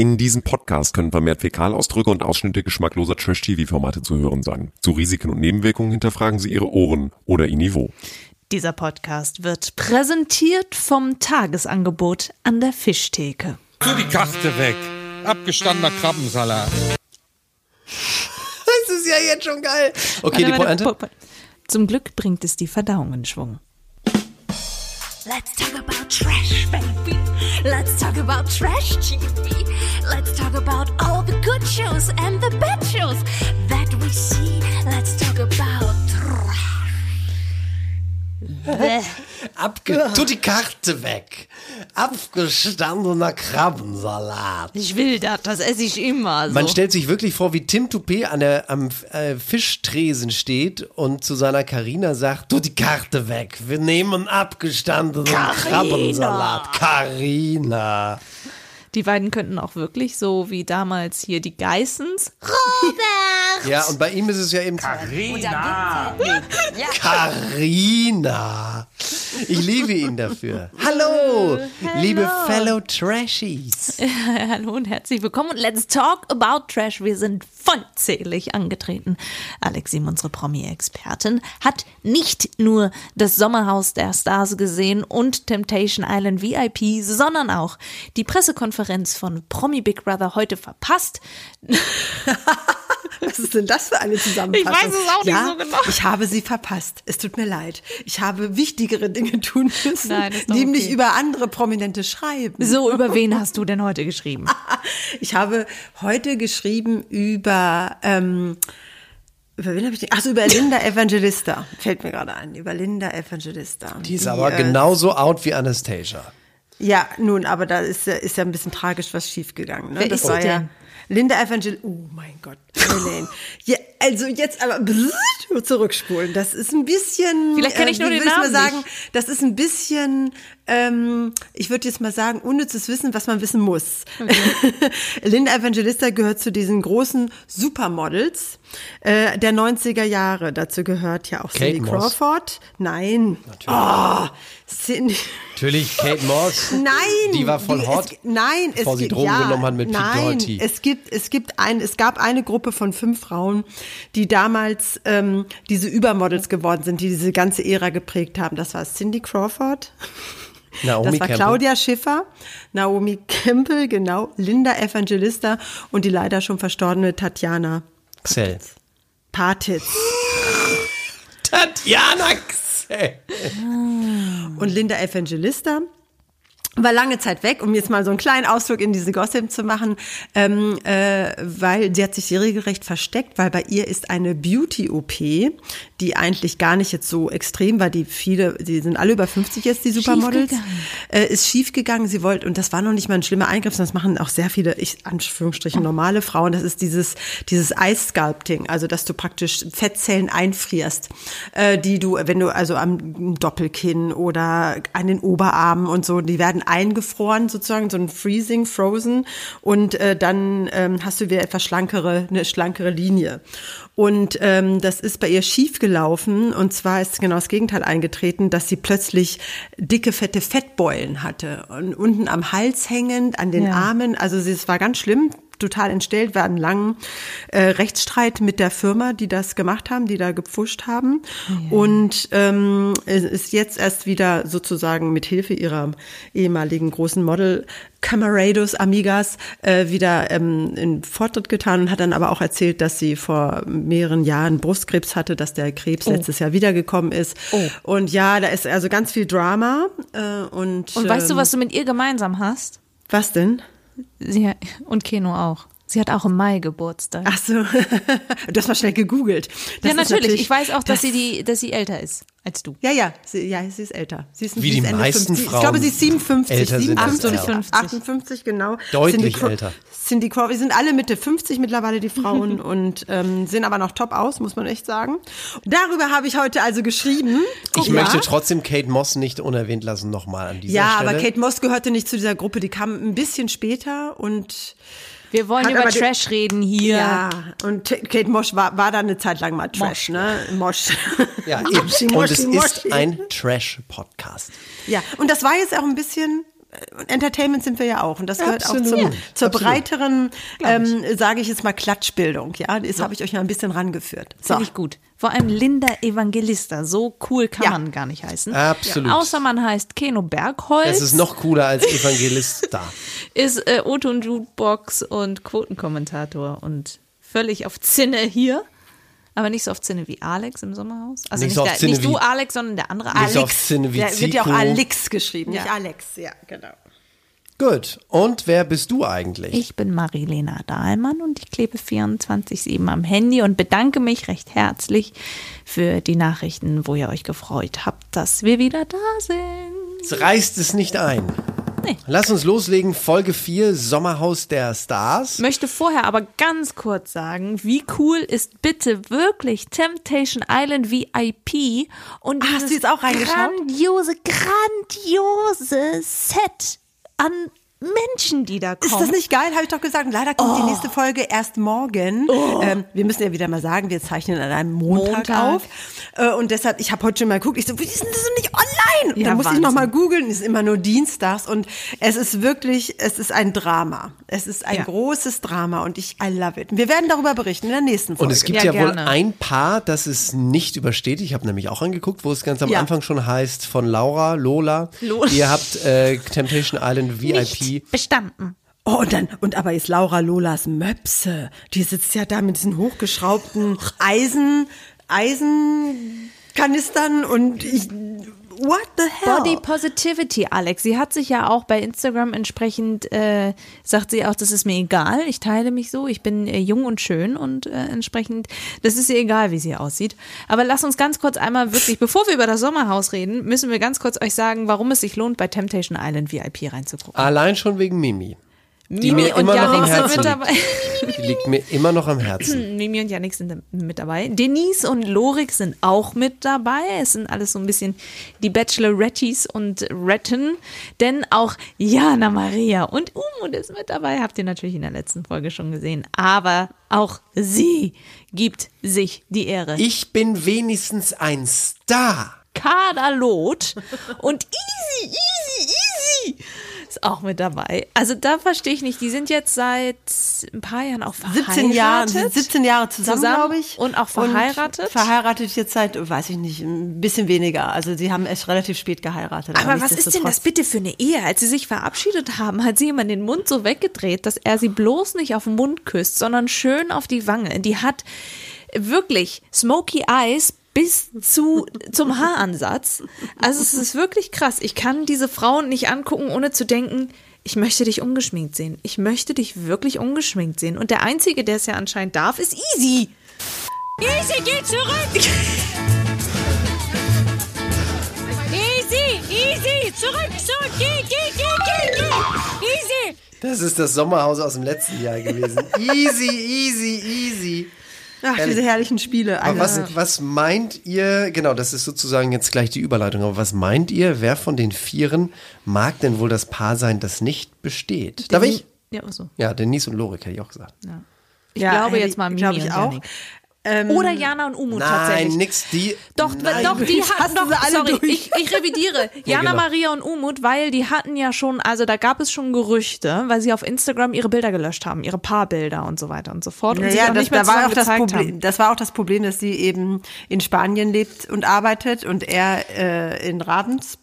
In diesem Podcast können vermehrt Fäkalausdrücke und Ausschnitte geschmackloser Trash-TV-Formate zu hören sein. Zu Risiken und Nebenwirkungen hinterfragen Sie Ihre Ohren oder Ihr Niveau. Dieser Podcast wird präsentiert vom Tagesangebot an der Fischtheke. Tu die Karte weg. Abgestandener Krabbensalat. Das ist ja jetzt schon geil. Okay, die Pointe. po- po- Zum Glück bringt es die Verdauung in Schwung. Let's talk about trash, baby. Let's talk about trash TV. Let's talk about all the good shows and the bad shows that we see. Abge tu die Karte weg. Abgestandener Krabbensalat. Ich will das, das esse ich immer so. Man stellt sich wirklich vor, wie Tim Toupet an der, am äh, Fischtresen steht und zu seiner Karina sagt, tu die Karte weg. Wir nehmen abgestandenen Krabbensalat. Karina. Die beiden könnten auch wirklich so wie damals hier die Geissens. Ja, und bei ihm ist es ja eben Rina. Karina. Ich liebe ihn dafür. Hallo, liebe Fellow Trashies. Hallo und herzlich willkommen und let's talk about Trash. Wir sind vollzählig angetreten. Alex Sim, unsere Promi-Expertin, hat nicht nur das Sommerhaus der Stars gesehen und Temptation Island VIP, sondern auch die Pressekonferenz von Promi Big Brother heute verpasst. Was ist denn das für eine Zusammenfassung? Ich weiß es auch nicht ja, so genau. Ich habe sie verpasst. Es tut mir leid. Ich habe wichtigere Dinge tun müssen, Nein, nämlich okay. über andere Prominente schreiben. So, über wen hast du denn heute geschrieben? Ich habe heute geschrieben über ähm, über wen habe ich denn? Ach so, über Linda Evangelista. Fällt mir gerade ein. Über Linda Evangelista. Die ist aber äh, genauso out wie Anastasia. Ja, nun, aber da ist, ja- ist ja ein bisschen tragisch was schiefgegangen. Ne? Wer das ist war sie ja denn? Linda Evangel. Oh mein Gott, Helene. ja, also jetzt aber zurückspulen. Das ist ein bisschen. Vielleicht kenn ich nur wie den Namen mal sagen, nicht. das ist ein bisschen. Ähm, ich würde jetzt mal sagen, unnützes Wissen, was man wissen muss. Linda Evangelista gehört zu diesen großen Supermodels äh, der 90er Jahre. Dazu gehört ja auch Kate Cindy Moss. Crawford. Nein. Oh, Cindy. Natürlich Kate Moss. Nein, Die war voll hot. Es, nein, bevor es sie gibt, Drogen ja, genommen hat mit Pete Nein, Doherty. es gibt, es gibt ein, es gab eine Gruppe von fünf Frauen, die damals ähm, diese Übermodels geworden sind, die diese ganze Ära geprägt haben. Das war Cindy Crawford. Naomi das war Campbell. Claudia Schiffer, Naomi Campbell, genau, Linda Evangelista und die leider schon verstorbene Tatjana Xell. Patitz. Tatjana Xell. Und Linda Evangelista war lange Zeit weg, um jetzt mal so einen kleinen Ausflug in diese Gossip zu machen, ähm, äh, weil sie hat sich regelrecht versteckt, weil bei ihr ist eine Beauty-OP, die eigentlich gar nicht jetzt so extrem war, die viele, die sind alle über 50 jetzt, die Supermodels, äh, ist schief gegangen. Sie wollte, und das war noch nicht mal ein schlimmer Eingriff, sondern das machen auch sehr viele, ich, Anführungsstrichen, normale Frauen, das ist dieses, dieses Ice-Sculpting, also dass du praktisch Fettzellen einfrierst, äh, die du, wenn du also am Doppelkinn oder an den Oberarmen und so, die werden eingefroren sozusagen, so ein Freezing, Frozen. Und äh, dann ähm, hast du wieder etwas schlankere, eine schlankere Linie. Und ähm, das ist bei ihr schief gelaufen. Und zwar ist genau das Gegenteil eingetreten, dass sie plötzlich dicke, fette Fettbeulen hatte. Und unten am Hals hängend, an den Ja. Armen, also es war ganz schlimm, total entstellt, war einen langen äh, Rechtsstreit mit der Firma, die das gemacht haben, die da gepfuscht haben. Und ähm, es ist jetzt erst wieder sozusagen mit Hilfe ihrer ehemaligen großen Model Camarados, Amigas, äh, wieder ähm, in Fortschritt getan und hat dann aber auch erzählt, dass sie vor mehreren Jahren Brustkrebs hatte, dass der Krebs letztes Jahr wiedergekommen ist. Und ja, da ist also ganz viel Drama. Äh, und Und weißt du, ähm, was du mit ihr gemeinsam hast? Was denn? Sie und Keno auch. Sie hat auch im Mai Geburtstag. Ach so, du hast mal schnell gegoogelt. Das ja, ist natürlich. Ich weiß auch, dass das- sie die, dass sie älter ist als du. Ja, ja, sie, ja, sie ist älter. Sie ist, Wie sie die ist Ende meisten 50. Frauen Ich glaube, sie ist 57. älter sind als 57, er. 58, genau. Deutlich Craw- älter. Cindy Crawford, wir sind alle Mitte 50 mittlerweile, die Frauen, und ähm, sehen aber noch top aus, muss man echt sagen. Darüber habe ich heute also geschrieben. Ich Ja. möchte trotzdem Kate Moss nicht unerwähnt lassen, nochmal an dieser Ja, Stelle. aber Kate Moss gehörte nicht zu dieser Gruppe, die kam ein bisschen später und Wir wollen Hat über Trash reden hier. ja, und Kate Mosch war, war dann eine Zeit lang mal Trash, ne? Mosch. ja, eben. Moschi, Und es Moschi, ist Moschi. ein Trash-Podcast. Ja, und das war jetzt auch ein bisschen Entertainment sind wir ja auch. Und das gehört Absolut. auch zum, Ja, zur absolut. breiteren, ähm, sage ich jetzt mal, Klatschbildung. Ja, das habe ich euch ja ein bisschen rangeführt. So. Finde ich gut. Vor allem Linda Evangelista. So cool kann Ja. man gar nicht heißen. Absolut. Außer man heißt Keno Bergholz. Es ist noch cooler als Evangelist da. ist äh, Otto und Jukebox und Quotenkommentator und völlig auf Zinne hier. Aber nicht so auf Zinne wie Alex im Sommerhaus. Also Nicht nicht, so auf der, Zinne nicht du, wie- Alex, sondern der andere Nicht Alex. so auf Zinne wie Der wird ja auch Zico. Alex geschrieben, nicht Ja. Alex. Ja, genau. Gut. Und wer bist du eigentlich? Ich bin Marilena Dahlmann und ich klebe 24-7 am Handy und bedanke mich recht herzlich für die Nachrichten, wo ihr euch gefreut habt, dass wir wieder da sind. Jetzt reißt es nicht ein. Nee. Lass uns loslegen. Folge 4, Sommerhaus der Stars. Möchte vorher aber ganz kurz sagen, wie cool ist bitte wirklich Temptation Island VIP und hast dieses du jetzt auch grandiose, grandiose Set an Menschen, die da kommen. Ist das nicht geil? Habe ich doch gesagt. Leider kommt die nächste Folge erst morgen. Ähm, wir müssen ja wieder mal sagen, wir zeichnen an einem Montag, Montag. auf. Äh, und deshalb, ich habe heute schon mal geguckt. Ich so, wie ist denn das nicht online? Und Ja, dann muss ich Wahnsinn. noch mal googeln. Es ist immer nur dienstags. Und es ist wirklich, es ist ein Drama. Es ist ein Ja. großes Drama. Und ich, I love it. Und wir werden darüber berichten in der nächsten Und Folge. es gibt ja, Ja, wohl ein Paar, das es nicht übersteht. Ich habe nämlich auch angeguckt, wo es ganz am Ja. Anfang schon heißt von Laura, Lola. Lola. Ihr habt äh, Temptation Island VIP. nicht bestanden. Oh, und dann, und aber ist Laura Lolas Möpse. Die sitzt ja da mit diesen hochgeschraubten Eisen, Eisenkanistern und ich, what the hell? Body Positivity, Alex. Sie hat sich ja auch bei Instagram entsprechend, äh, sagt sie auch, das ist mir egal, ich teile mich so, ich bin äh, jung und schön und äh, entsprechend, das ist ihr egal, wie sie aussieht. Aber lass uns ganz kurz einmal wirklich, bevor wir über das Sommerhaus reden, müssen wir ganz kurz euch sagen, warum es sich lohnt, bei Temptation Island VIP reinzugucken. Allein schon wegen Mimi. Die Mimi mir und immer noch am Yannick sind Herzen mit liegt. dabei. Die liegt mir immer noch am Herzen. Mimi und Yannick sind mit dabei. Denise und Lorik sind auch mit dabei. Es sind alles so ein bisschen die Bachelorettis und Retten. Denn auch Jana Maria und Umut ist mit dabei. Habt ihr natürlich in der letzten Folge schon gesehen. Aber auch sie gibt sich die Ehre. Ich bin wenigstens ein Star. Kaderlot und Easy, Easy, Easy ist auch mit dabei. Also da verstehe ich nicht. Die sind jetzt seit ein paar Jahren auch verheiratet. 17 Jahre, 17 Jahre zusammen, Zusammen glaube ich. und auch verheiratet? verheiratet jetzt seit, weiß ich nicht, ein bisschen weniger. Also sie haben erst relativ spät geheiratet. Aber was ist denn das bitte für eine Ehe? Als sie sich verabschiedet haben, hat sie immer den Mund so weggedreht, dass er sie bloß nicht auf den Mund küsst, sondern schön auf die Wange. Die hat wirklich Smoky Eyes bis zu, zum Haaransatz. Also es ist wirklich krass. Ich kann diese Frauen nicht angucken, ohne zu denken, ich möchte dich ungeschminkt sehen. Ich möchte dich wirklich ungeschminkt sehen. Und der Einzige, der es ja anscheinend darf, ist Easy. Easy, geh zurück! Easy, easy, zurück, zurück, geh, geh, geh, geh, geh! Easy! Das ist das Sommerhaus aus dem letzten Jahr gewesen. Easy, easy, easy. Ach, diese herrlichen Spiele. Aber was, was meint ihr, genau, das ist sozusagen jetzt gleich die Überleitung, aber was meint ihr, wer von den Vieren mag denn wohl das Paar sein, das nicht besteht? Darf ich? Ja, so. Ja, Denise und Lorik hätte ich auch gesagt. Ich ja, glaube jetzt mal Mimi glaube ich und auch. Yannick. Ähm, Oder Jana und Umut Nein, tatsächlich. nix, die. Doch, nein. doch, die hatten doch, sorry, durch. ich, ich revidiere. Jana, genau. Maria und Umut, weil die hatten ja schon, also da gab es schon Gerüchte, weil sie auf Instagram ihre Bilder gelöscht haben, ihre Paarbilder und so weiter und so fort. Und sie Naja, auch das, nicht mehr da war auch das gezeigt Problem. Das war auch das Problem, dass sie eben in Spanien lebt und arbeitet und er äh, in Ravensburg.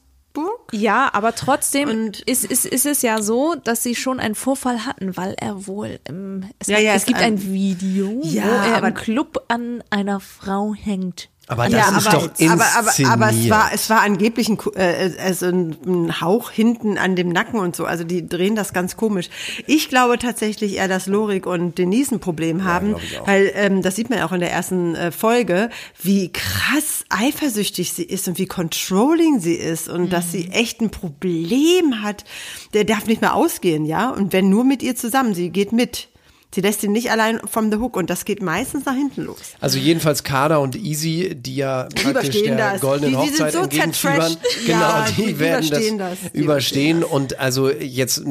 Ja, aber trotzdem Und- ist, ist, ist es ja so, dass sie schon einen Vorfall hatten, weil er wohl im, es, Ja, ja, es es gibt ein- ein Video, Ja, wo er aber- im Club an einer Frau hängt. Aber das ja, ist aber, doch inszeniert. aber, aber, aber es war, es war angeblich ein, Ku- äh, also ein, Hauch hinten an dem Nacken und so. Also die drehen das ganz komisch. Ich glaube tatsächlich eher, dass Lorik und Denise ein Problem haben, auch. weil ähm, das sieht man ja auch in der ersten äh, Folge, wie krass eifersüchtig sie ist und wie controlling sie ist und dass Mhm. sie echt ein Problem hat. Der darf nicht mehr ausgehen, ja. Und wenn nur mit ihr zusammen, sie geht mit. Sie lässt ihn nicht allein vom The Hook und das geht meistens nach hinten los. Also jedenfalls Kader und Easy, die ja praktisch der das. goldenen Die- die sind Hochzeit so entgegenfiebern. Genau, Ja, die, die werden überstehen das, das. Überstehen. Und also jetzt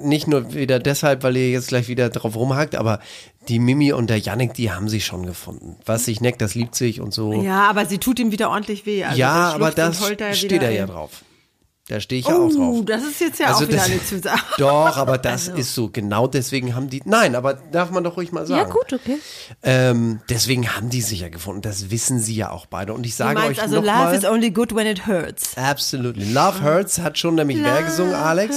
nicht nur wieder deshalb, weil ihr jetzt gleich wieder drauf rumhakt, aber die Mimi und der Yannick, die haben sich schon gefunden. Was sich neckt, das liebt sich und so. Ja, aber sie tut ihm wieder ordentlich weh. Also ja, aber das steht er ja ein. drauf. Da stehe ich ja auch drauf. Oh, das ist jetzt ja Also auch wieder das- eine Zusage. Doch, aber das ist so. Genau deswegen haben die. Nein, aber darf man doch ruhig mal Ja, sagen. gut, okay. Ähm, deswegen haben die sich ja gefunden. Das wissen sie ja auch beide. Und ich Du sage meinst euch also, noch love mal, is only good when it hurts. Absolutely. Love Hurts hat schon nämlich wer gesungen, Alex?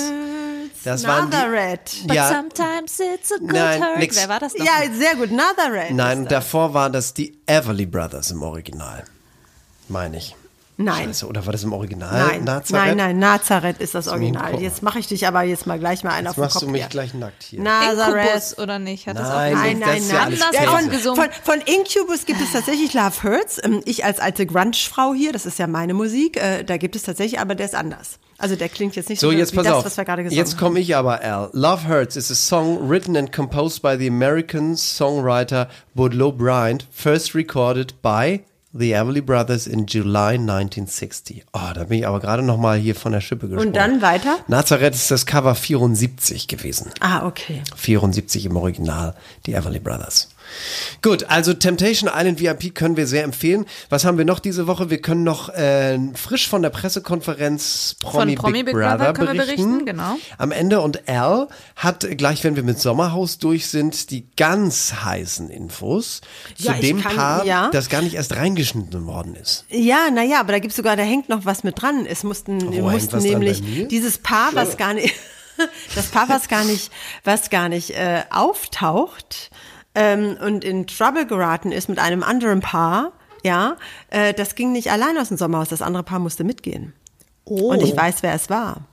Das waren die. Nazareth. But Ja, sometimes it's a good Nein, hurt. nix. Wer war das noch? Ja, sehr gut. Nazareth. nein, ist das. davor waren das die Everly Brothers im Original. Meine ich. Nein. Scheiße, oder war das im Original? Nein, Nazareth? nein, nein, Nazareth ist das Original. Jetzt mache ich dich aber jetzt mal gleich mal einen auf Jetzt den machst Kopf du mich hier. gleich nackt hier. Nazareth. Incubus, oder nicht? Hat das auch Nein, Nein, das nein, ja nein. Ja, von, von, von Incubus gibt es tatsächlich Love Hurts. Ähm, Ich als alte Grunge-Frau hier, das ist ja meine Musik, äh, da gibt es tatsächlich, aber der ist anders. Also der klingt jetzt nicht so, So, jetzt wie pass das, auf. was wir gerade gesagt Jetzt haben. komme ich aber, Al. Love Hurts is a song written and composed by the American songwriter Boudleaux Bryant, first recorded by the Everly Brothers in July 1960. Oh, da bin ich aber gerade noch mal hier von der Schippe gesprungen. Und dann weiter? Nazareth ist das Cover 74 gewesen. Ah, okay. 74 im Original, die Everly Brothers. Gut, also Temptation Island VIP können wir sehr empfehlen. Was haben wir noch diese Woche? Wir können noch äh, frisch von der Pressekonferenz Promi, Promi Big, Big Brother, Brother können wir berichten. berichten, genau. Am Ende und Al hat gleich, wenn wir mit Sommerhaus durch sind, die ganz heißen Infos Ja, zu dem kann- Paar, ja. das gar nicht erst reingeschnitten worden ist. Ja, naja, aber da gibt's sogar, da hängt noch was mit dran. Es mussten, hängt mussten nämlich dieses Paar, was gar nicht, das Paar, was gar nicht, was gar nicht äh, auftaucht ähm, und in Trouble geraten ist mit einem anderen Paar, ja, äh, das ging nicht allein aus dem Sommerhaus. Das andere Paar musste mitgehen. Und ich weiß, wer es war.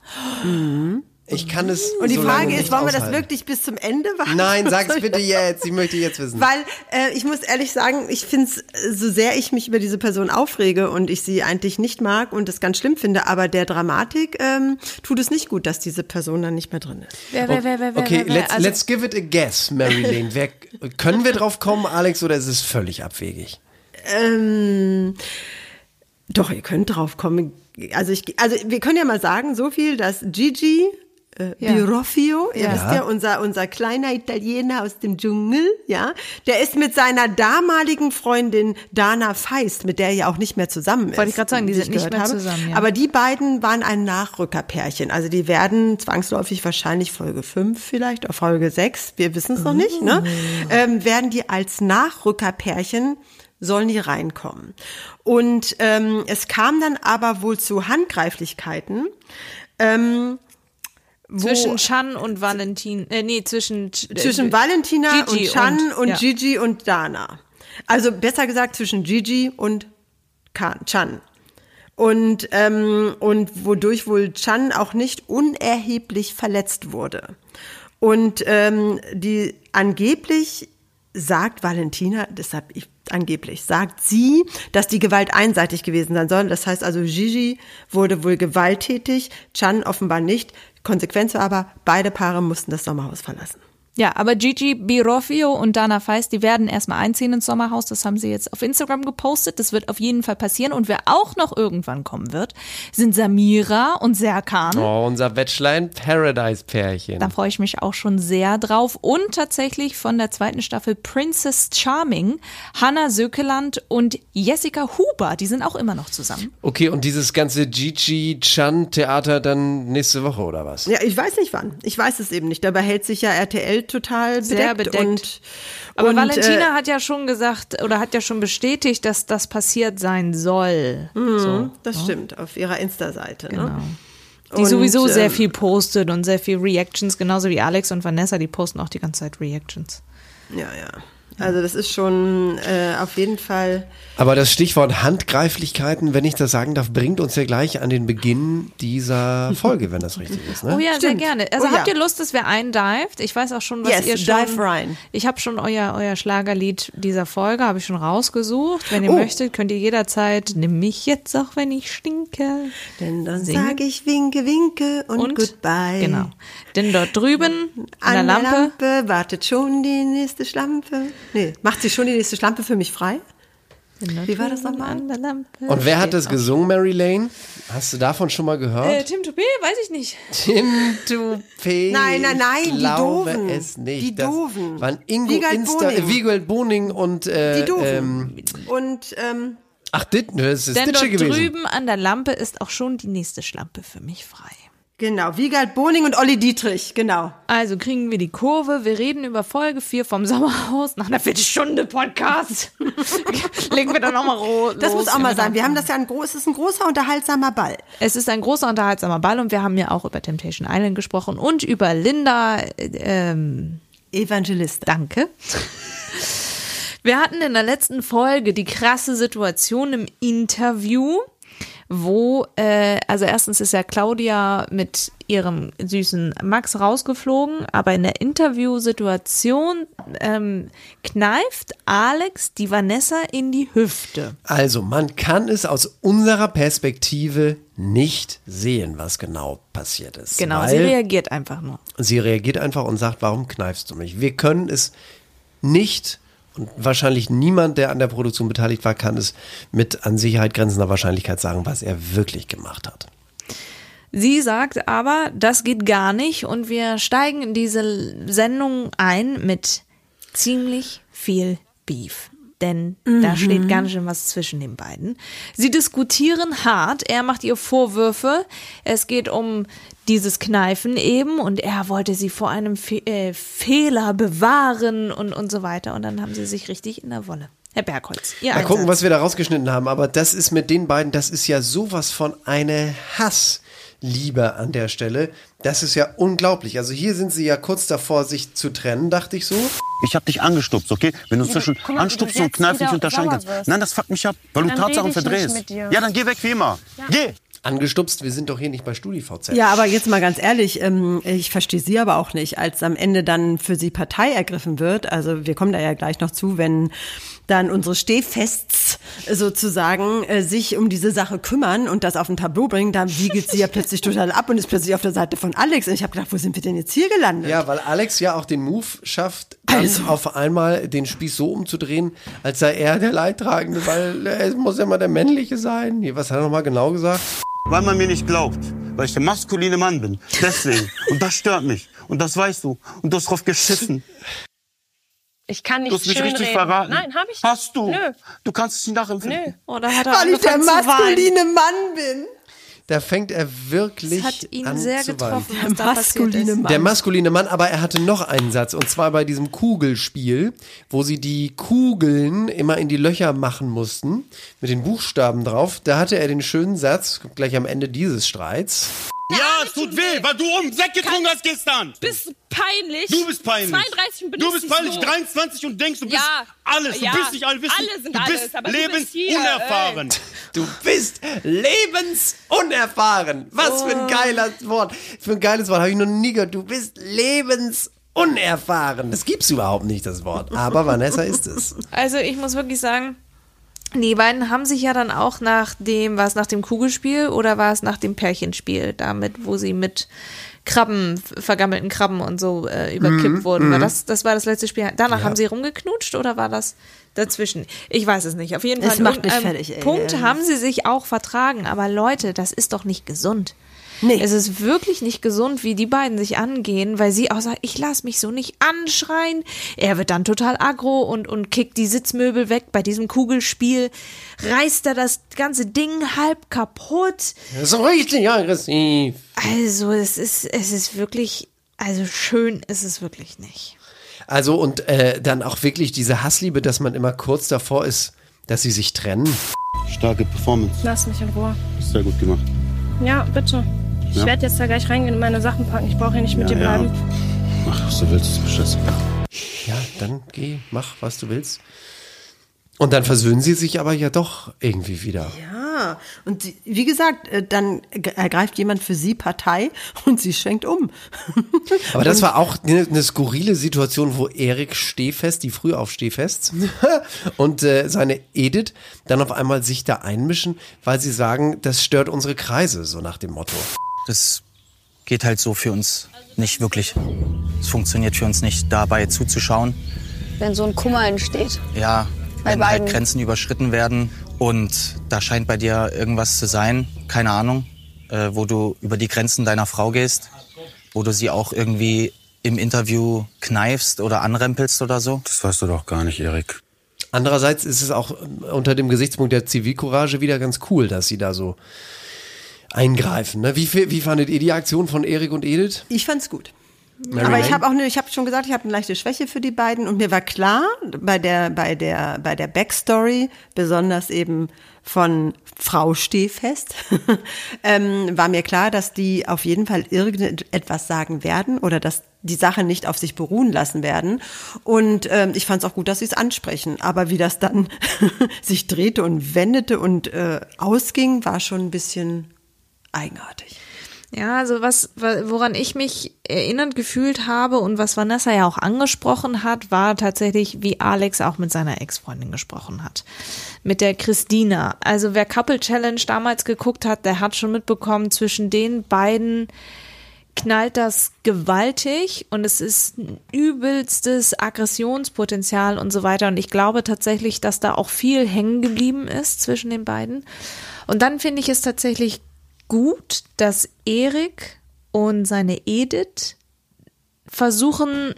Ich kann es Und die so Frage lange ist, wollen wir das wirklich bis zum Ende warten? Nein, sag's bitte jetzt. Ich möchte jetzt wissen. Weil äh, ich muss ehrlich sagen, ich finde es, so sehr ich mich über diese Person aufrege und ich sie eigentlich nicht mag und es ganz schlimm finde, aber der Dramatik ähm, tut es nicht gut, dass diese Person dann nicht mehr drin ist. Wer, wer, wer, wer, wer, Okay, wer, wer? let's, Also, let's give it a guess, Mary Lane. Wer, können wir drauf kommen, Alex, oder ist es völlig abwegig? Ähm, doch, ihr könnt drauf kommen. Also, ich, also wir können ja mal sagen, so viel, dass Gigi äh, Ja. Biroffio, ihr Ja. wisst ja, unser, unser kleiner Italiener aus dem Dschungel, ja, der ist mit seiner damaligen Freundin Dana Feist, mit der er ja auch nicht mehr zusammen ist. Wollte ich grad sagen, die sind nicht mehr zusammen, ja. Aber die beiden waren ein Nachrückerpärchen. Also die werden zwangsläufig wahrscheinlich Folge 5 vielleicht, oder Folge 6, wir wissen es noch nicht, ne? Ähm, werden die als Nachrückerpärchen sollen die reinkommen. Und ähm, es kam dann aber wohl zu Handgreiflichkeiten. Ähm, zwischen Chan und Valentin, äh, nee, zwischen, äh, zwischen Valentina Gigi und Chan und, ja. Gigi und Dana. Also besser gesagt zwischen Gigi und Chan. Und, ähm, und wodurch wohl Chan auch nicht unerheblich verletzt wurde. Und ähm, die angeblich sagt Valentina, deshalb ich, angeblich, sagt sie, dass die Gewalt einseitig gewesen sein soll. Das heißt also, Gigi wurde wohl gewalttätig, Chan offenbar nicht. Konsequenz war aber, beide Paare mussten das Sommerhaus verlassen. Ja, aber Gigi Biroffio und Dana Feist, die werden erstmal einziehen ins Sommerhaus. Das haben sie jetzt auf Instagram gepostet. Das wird auf jeden Fall passieren. Und wer auch noch irgendwann kommen wird, sind Samira und Serkan. Oh, unser Bachelor in Paradise Pärchen. Da freue ich mich auch schon sehr drauf. Und tatsächlich von der zweiten Staffel Princess Charming, Hannah Sökeland und Jessica Huber, die sind auch immer noch zusammen. Okay, und dieses ganze Gigi-Chan-Theater dann nächste Woche oder was? Ja, ich weiß nicht wann. Ich weiß es eben nicht. Dabei hält sich ja RTL total bedeckt. Sehr bedeckt. Und, Aber und, Valentina äh, hat ja schon gesagt oder hat ja schon bestätigt, dass das passiert sein soll. Mhm. so. das stimmt, auf ihrer Insta-Seite. Genau. Ne? Die Und, sowieso sehr ähm, viel postet und sehr viel Reactions, genauso wie Alex und Vanessa, die posten auch die ganze Zeit Reactions. Ja, ja. Also das ist schon äh, auf jeden Fall. Aber das Stichwort Handgreiflichkeiten, wenn ich das sagen darf, bringt uns ja gleich an den Beginn dieser Folge, wenn das richtig ist. Ne? Oh ja, sehr Stimmt. gerne. Also Oh ja. habt ihr Lust, dass wir eindived? Ich weiß auch schon, was Yes, ihr schon. dive rein. Ich habe schon euer euer Schlagerlied dieser Folge habe ich schon rausgesucht. Wenn ihr Oh. möchtet, könnt ihr jederzeit nimm mich jetzt auch, wenn ich stinke. Denn dann sage ich Winke, Winke und, Und Goodbye. Genau. Denn dort drüben an, An der Lampe, wartet schon die nächste Schlampe. Nee, macht sie schon die nächste Schlampe für mich frei? Wie war das nochmal? an der Lampe. Und wer hat das gesungen, Mary Lane? Hast du davon schon mal Äh, gehört? Tim Toupé, weiß ich nicht. Tim Toupé. Nein, nein, nein, ich die glaube Doofen. es nicht. Die Das Doofen. Waren Ingo Wiegald Insta, Boning. äh, Wiegald Boning und äh, Die Doofen. ähm, und ähm, Ach, dit, das ist Denn Ditsche dort gewesen. drüben an der Lampe ist auch schon die nächste Schlampe für mich frei. Genau, Wiegald Boning und Olli Dietrich, genau. Also kriegen wir die Kurve. Wir reden über Folge 4 vom Sommerhaus. Nach einer Viertelstunde Podcast legen wir dann nochmal los. Das muss auch mal sein. Wir haben das ja ein groß, es ist ein großer unterhaltsamer Ball. Es ist ein großer unterhaltsamer Ball und wir haben ja auch über Temptation Island gesprochen und über Linda. äh, Ähm, Evangelist. danke. Wir hatten in der letzten Folge die krasse Situation im Interview, wo, äh, also erstens ist ja Claudia mit ihrem süßen Max rausgeflogen, aber in der Interviewsituation ähm, kneift Alex die Vanessa in die Hüfte. Also, man kann es aus unserer Perspektive nicht sehen, was genau passiert ist. Genau, sie reagiert einfach nur. sie reagiert einfach und sagt, warum kneifst du mich? Wir können es nicht und wahrscheinlich niemand, der an der Produktion beteiligt war, kann es mit an Sicherheit grenzender Wahrscheinlichkeit sagen, was er wirklich gemacht hat. Sie sagt aber, das geht gar nicht und wir steigen in diese Sendung ein mit ziemlich viel Beef. Denn da steht ganz schön was zwischen den beiden. Sie diskutieren hart, er macht ihr Vorwürfe. Es geht um dieses Kneifen eben und er wollte sie vor einem Fe äh, Fehler bewahren und, und so weiter. Und dann haben sie sich richtig in der Wolle. Herr Bergholz, ihr Mal gucken, Einsatz. was wir da rausgeschnitten haben. Aber das ist mit den beiden, das ist ja sowas von eine Hassliebe an der Stelle. Das ist ja unglaublich. Also hier sind sie ja kurz davor, sich zu trennen, dachte ich so. Ich hab dich angestupst, okay? Wenn du zwischen du anstupst und kneifen nicht unterscheiden kannst. Nein, das fuckt mich ab, weil du Tatsachen verdrehst. Ja, dann geh weg wie immer. Geh! Angestupst, wir sind doch hier nicht bei StudiVZ. Ja, aber jetzt mal ganz ehrlich, ähm, ich verstehe sie aber auch nicht, als am Ende dann für sie Partei ergriffen wird. Also wir kommen da ja gleich noch zu, wenn dann unsere Stehfests sozusagen äh, sich um diese Sache kümmern und das auf ein Tableau bringen, dann wiegelt sie ja plötzlich total ab und ist plötzlich auf der Seite von Alex. Und ich habe gedacht, wo sind wir denn jetzt hier gelandet? Ja, weil Alex ja auch den Move schafft, Also. auf einmal den Spieß so umzudrehen, als sei er der Leidtragende, weil es muss ja mal der Männliche sein. Was hat er nochmal genau gesagt? Weil man mir nicht glaubt. Weil ich der maskuline Mann bin. Deswegen. Und das stört mich. Und das weißt du. Und du hast drauf geschissen. Ich kann Du nicht hast mich richtig reden. verraten. Nein, habe ich Hast du. Nö. Du kannst es nicht nachempfinden. Nö. Oh, da hat er Weil ich der maskuline Mann bin. Da fängt er wirklich Das hat ihn an sehr zu weinen. getroffen, was passiert maskuline. Mann. Der maskuline Mann, aber er hatte noch einen Satz und zwar bei diesem Kugelspiel, wo sie die Kugeln immer in die Löcher machen mussten mit den Buchstaben drauf. Da hatte er den schönen Satz kommt gleich am Ende dieses Streits. Ja, es tut weh, weil du um Sekt getrunken hast gestern. Bist du peinlich? Du bist peinlich. 32 und Du benutzt bist peinlich, so. 23 und denkst, du bist Ja. alles. Du Ja. bist nicht allwissend. Alle sind du alles, bist aber du bist hier, lebensunerfahren. Du bist lebensunerfahren. Was für ein geiles Wort. Für ein geiles Wort habe ich noch nie gehört. Du bist lebensunerfahren. Das gibt's überhaupt nicht, das Wort. Aber Vanessa ist es. Also ich muss wirklich sagen, die beiden haben sich ja dann auch nach dem, war es nach dem Kugelspiel oder war es nach dem Pärchenspiel, damit, wo sie mit Krabben, vergammelten Krabben und so äh, überkippt wurden. War das, das war das letzte Spiel. Danach haben sie rumgeknutscht oder war das dazwischen? Ich weiß es nicht. Auf jeden Fall. Es macht mich irgendeinem fertig, ey. Punkt Ähm. haben sie sich auch vertragen. Aber Leute, das ist doch nicht gesund. Nee. Es ist wirklich nicht gesund, wie die beiden sich angehen, weil sie auch sagt, ich lass mich so nicht anschreien. Er wird dann total aggro und, und kickt die Sitzmöbel weg. Bei diesem Kugelspiel reißt er das ganze Ding halb kaputt. Das ist richtig aggressiv. Also es ist, es ist wirklich, also schön ist es wirklich nicht. Also und äh, dann auch wirklich diese Hassliebe, dass man immer kurz davor ist, dass sie sich trennen. Starke Performance. Lass mich in Ruhe. Sehr gut gemacht. Ja, bitte. Ich Ja. werde jetzt da gleich reingehen und meine Sachen packen. Ich brauche hier nicht mit dir bleiben. Mach, was du willst, ist. Ja, dann geh, mach, was du willst. Und dann versöhnen sie sich aber ja doch irgendwie wieder. Ja, und sie, wie gesagt, äh, dann ergreift jemand für sie Partei und sie schwenkt um. Aber das war auch eine, eine skurrile Situation, wo Erik Stehfest, die früh auf Stehfest, und äh, seine Edith dann auf einmal sich da einmischen, weil sie sagen, das stört unsere Kreise, so nach dem Motto. Das geht halt so für uns nicht wirklich. Es funktioniert für uns nicht, dabei zuzuschauen. wenn so ein Kummer entsteht. Ja, Bei wenn halt beiden. Grenzen überschritten werden und da scheint bei dir irgendwas zu sein, keine Ahnung, äh, wo du über die Grenzen deiner Frau gehst, wo du sie auch irgendwie im Interview kneifst oder anrempelst oder so. Das weißt du doch gar nicht, Erik. Andererseits ist es auch unter dem Gesichtspunkt der Zivilcourage wieder ganz cool, dass sie da so eingreifen. Ne? Wie, wie fandet ihr die Aktion von Erik und Edith? Ich fand's gut. Mary Aber ich Lane? habe auch, ne, ich habe schon gesagt, ich habe eine leichte Schwäche für die beiden und mir war klar bei der bei der bei der Backstory, besonders eben von Frau Stehfest, ähm, war mir klar, dass die auf jeden Fall irgendetwas sagen werden oder dass die Sache nicht auf sich beruhen lassen werden. Und ähm, ich fand es auch gut, dass sie es ansprechen. Aber wie das dann sich drehte und wendete und äh, ausging, war schon ein bisschen eigenartig. Ja, also was, wa- woran ich mich erinnert gefühlt habe und was Vanessa ja auch angesprochen hat, war tatsächlich, wie Alex auch mit seiner Ex-Freundin gesprochen hat. Mit der Christina. Also wer Couple Challenge damals geguckt hat, der hat schon mitbekommen, zwischen den beiden knallt das gewaltig und es ist ein übelstes Aggressionspotenzial und so weiter. Und ich glaube tatsächlich, dass da auch viel hängen geblieben ist zwischen den beiden. Und dann finde ich es tatsächlich gut, dass Erik und seine Edith versuchen,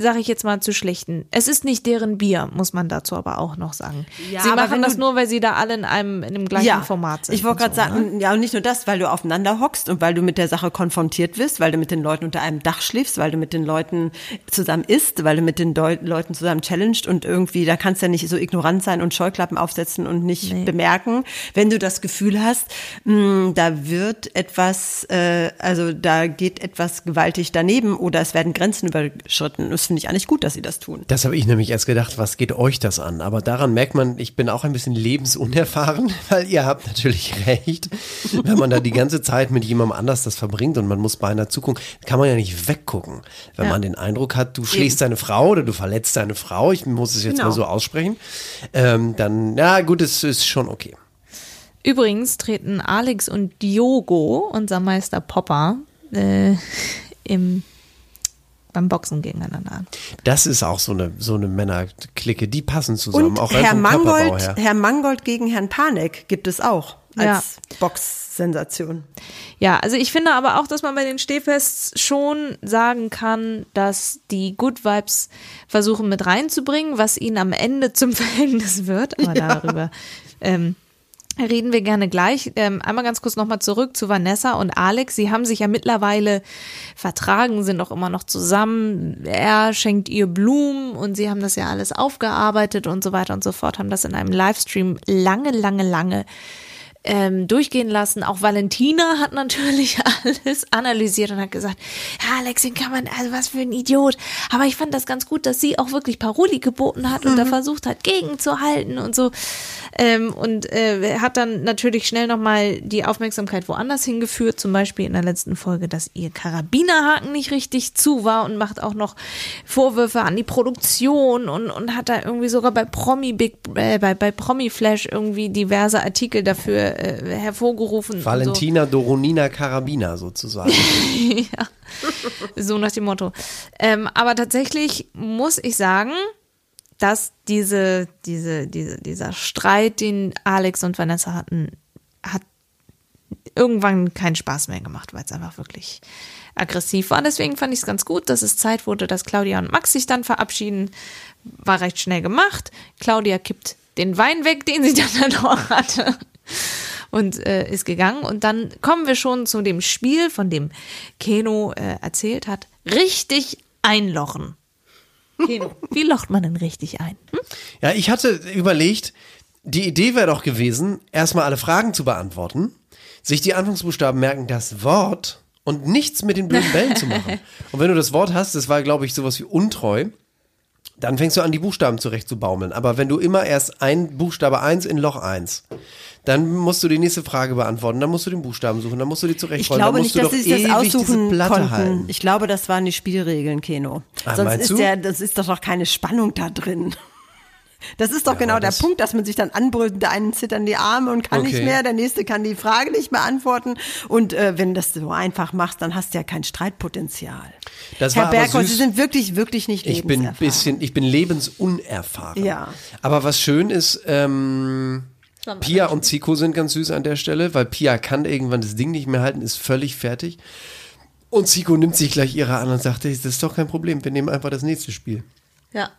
sage ich jetzt mal, zu schlichten. Es ist nicht deren Bier, muss man dazu aber auch noch sagen. Ja, sie machen das nur, weil sie da alle in einem in dem gleichen Format sind. Ich wollte gerade so, ne? sagen, ja, und nicht nur das, weil du aufeinander hockst und weil du mit der Sache konfrontiert wirst, weil du mit den Leuten unter einem Dach schläfst, weil du mit den Leuten zusammen isst, weil du mit den Deu Leuten zusammen challenged und irgendwie, da kannst du ja nicht so ignorant sein und Scheuklappen aufsetzen und nicht bemerken, wenn du das Gefühl hast, mh, da wird etwas, äh, also da geht etwas gewaltig daneben oder es werden Grenzen überschritten. Das finde ich eigentlich gut, dass sie das tun. Das habe ich nämlich erst gedacht, was geht euch das an? Aber daran merkt man, ich bin auch ein bisschen lebensunerfahren, weil ihr habt natürlich recht. Wenn man da die ganze Zeit mit jemandem anders das verbringt und man muss beinahe zugucken, kann man ja nicht weggucken. Wenn Ja. man den Eindruck hat, du schlägst deine Frau oder du verletzt deine Frau, ich muss es jetzt Genau. mal so aussprechen, ähm, dann, ja gut, es ist schon okay. Übrigens treten Alex und Diogo, unser Meister Popper, äh, im, beim Boxen gegeneinander an. Das ist auch so eine, so eine Männerklicke, die passen zusammen, Und auch Herr Mangold, her. Herr Mangold gegen Herrn Panek gibt es auch Ja. als Box-Sensation. Ja, also ich finde aber auch, dass man bei den Stehfests schon sagen kann, dass die Good Vibes versuchen mit reinzubringen, was ihnen am Ende zum Verhängnis wird. Aber darüber ähm, reden wir gerne gleich. Ähm, einmal ganz kurz nochmal zurück zu Vanessa und Alex. Sie haben sich ja mittlerweile vertragen, sind auch immer noch zusammen. Er schenkt ihr Blumen und sie haben das ja alles aufgearbeitet und so weiter und so fort, haben das in einem Livestream lange, lange, lange ähm, durchgehen lassen. Auch Valentina hat natürlich alles analysiert und hat gesagt, ja, Alex, den kann man, also was für ein Idiot. Aber ich fand das ganz gut, dass sie auch wirklich Paroli geboten hat und da versucht hat, gegenzuhalten und so. Ähm, und äh, hat dann natürlich schnell nochmal die Aufmerksamkeit woanders hingeführt, zum Beispiel in der letzten Folge, dass ihr Karabinerhaken nicht richtig zu war und macht auch noch Vorwürfe an die Produktion und, und hat da irgendwie sogar bei Promi Big, äh, bei, bei Promi Flash irgendwie diverse Artikel dafür äh, hervorgerufen. Valentina Doronina Karabiner sozusagen. So. ja. so nach dem Motto. Ähm, aber tatsächlich muss ich sagen, dass diese, diese, diese, dieser Streit, den Alex und Vanessa hatten, hat irgendwann keinen Spaß mehr gemacht, weil es einfach wirklich aggressiv war. Deswegen fand ich es ganz gut, dass es Zeit wurde, dass Claudia und Max sich dann verabschieden. War recht schnell gemacht. Claudia kippt den Wein weg, den sie dann noch hatte. Und äh, ist gegangen. Und dann kommen wir schon zu dem Spiel, von dem Keno äh, erzählt hat. Richtig einlochen. Keno, wie locht man denn richtig ein? Hm? Ja, ich hatte überlegt, die Idee wäre doch gewesen, erstmal alle Fragen zu beantworten, sich die Anfangsbuchstaben merken, das Wort und nichts mit den blöden Bällen zu machen. Und wenn du das Wort hast, das war, glaube ich, sowas wie untreu, dann fängst du an, die Buchstaben zurecht zu baumeln. Aber wenn du immer erst ein Buchstabe eins in Loch eins, dann musst du die nächste Frage beantworten, dann musst du den Buchstaben suchen, dann musst du die Ich zurechträumen, glaube nicht, dass sie sich das aussuchen Platte konnten. halten. Ich glaube, das waren die Spielregeln, Keno. Ah, Sonst ist ja, das ist doch noch keine Spannung da drin. Das ist doch genau der das- Punkt, dass man sich dann anbrüllt, der einen zittern die Arme und kann nicht Okay. mehr, der nächste kann die Frage nicht beantworten. Und äh, wenn du das so einfach machst, dann hast du ja kein Streitpotenzial. Das Herr süß. Sie sind wirklich, wirklich nicht Ich bin bisschen, ich bin lebensunerfahren. Ja. Aber was schön ist, ähm, Pia und Zico sind ganz süß an der Stelle, weil Pia kann irgendwann das Ding nicht mehr halten, ist völlig fertig. Und Zico nimmt sich gleich ihre an und sagt, "Ey, das ist doch kein Problem, wir nehmen einfach das nächste Spiel. Ja.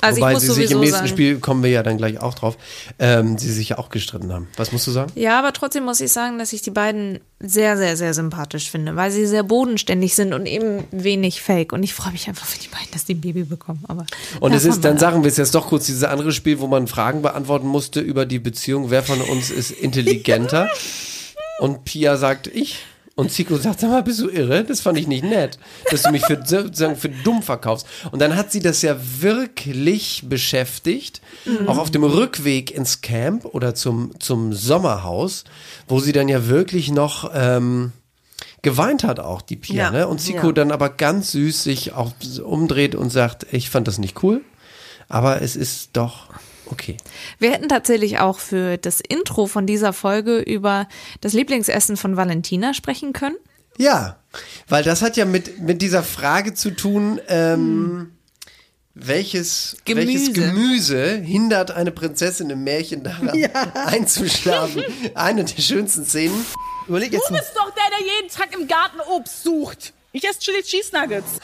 Also Wobei ich muss sie sich im nächsten sagen. Spiel, kommen wir ja dann gleich auch drauf, ähm, sie sich ja auch gestritten haben. Was musst du sagen? Ja, aber trotzdem muss ich sagen, dass ich die beiden sehr, sehr, sehr sympathisch finde, weil sie sehr bodenständig sind und eben wenig fake. Und ich freue mich einfach für die beiden, dass die ein Baby bekommen. Aber Und es ist, dann sagen wir es jetzt doch kurz, dieses andere Spiel, wo man Fragen beantworten musste über die Beziehung, wer von uns ist intelligenter. Und Pia sagt, ich. Und Zico sagt, sag mal, bist du irre? Das fand ich nicht nett, dass du mich für, sozusagen für dumm verkaufst. Und dann hat sie das ja wirklich beschäftigt, auch auf dem Rückweg ins Camp oder zum, zum Sommerhaus, wo sie dann ja wirklich noch ähm, geweint hat auch, die Pia. Ja. Ne? Und Zico Ja. dann aber ganz süß sich auch umdreht und sagt, ich fand das nicht cool, aber es ist doch okay. Wir hätten tatsächlich auch für das Intro von dieser Folge über das Lieblingsessen von Valentina sprechen können. Ja, weil das hat ja mit, mit dieser Frage zu tun, ähm, welches, Gemüse. welches Gemüse hindert eine Prinzessin im Märchen daran, einzuschlafen. Eine der schönsten Szenen. Überleg jetzt Du mal. bist doch der, der jeden Tag im Garten Obst sucht. Ich esse Chili Cheese Nuggets.